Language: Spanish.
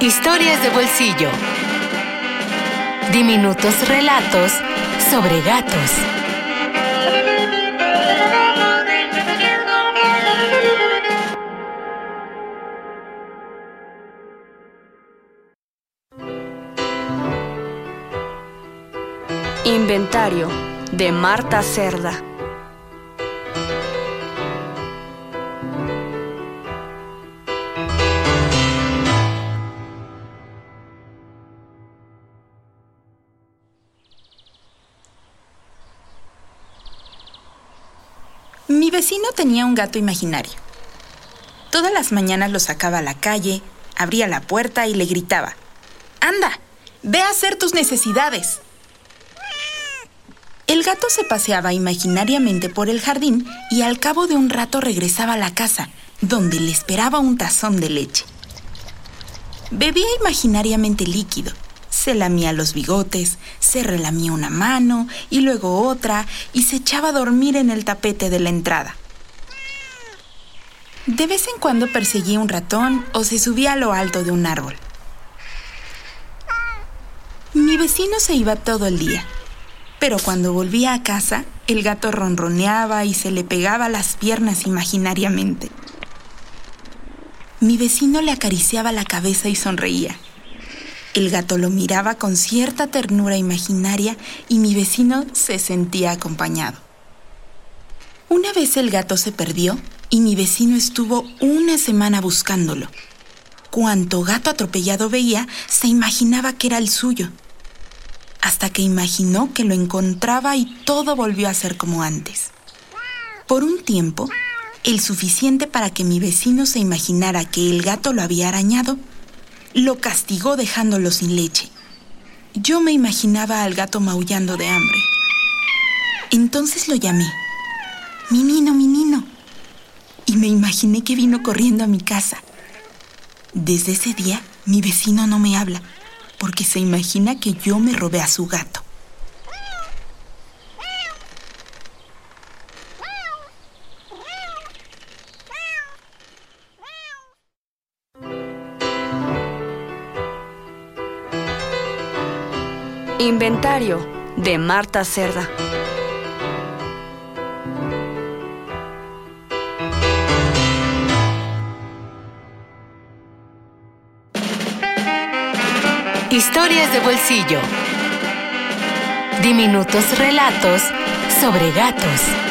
Historias de bolsillo. Diminutos relatos sobre gatos. Inventario de Marta Cerda. Mi vecino tenía un gato imaginario. Todas las mañanas lo sacaba a la calle, abría la puerta y le gritaba, Anda, ve a hacer tus necesidades. El gato se paseaba imaginariamente por el jardín y al cabo de un rato regresaba a la casa, donde le esperaba un tazón de leche. Bebía imaginariamente líquido se lamía los bigotes, se relamía una mano y luego otra y se echaba a dormir en el tapete de la entrada. De vez en cuando perseguía un ratón o se subía a lo alto de un árbol. Mi vecino se iba todo el día, pero cuando volvía a casa, el gato ronroneaba y se le pegaba las piernas imaginariamente. Mi vecino le acariciaba la cabeza y sonreía. El gato lo miraba con cierta ternura imaginaria y mi vecino se sentía acompañado. Una vez el gato se perdió y mi vecino estuvo una semana buscándolo. Cuanto gato atropellado veía, se imaginaba que era el suyo. Hasta que imaginó que lo encontraba y todo volvió a ser como antes. Por un tiempo, el suficiente para que mi vecino se imaginara que el gato lo había arañado, lo castigó dejándolo sin leche. Yo me imaginaba al gato maullando de hambre. Entonces lo llamé. Minino, Minino. Y me imaginé que vino corriendo a mi casa. Desde ese día, mi vecino no me habla, porque se imagina que yo me robé a su gato. Inventario de Marta Cerda. Historias de bolsillo. Diminutos relatos sobre gatos.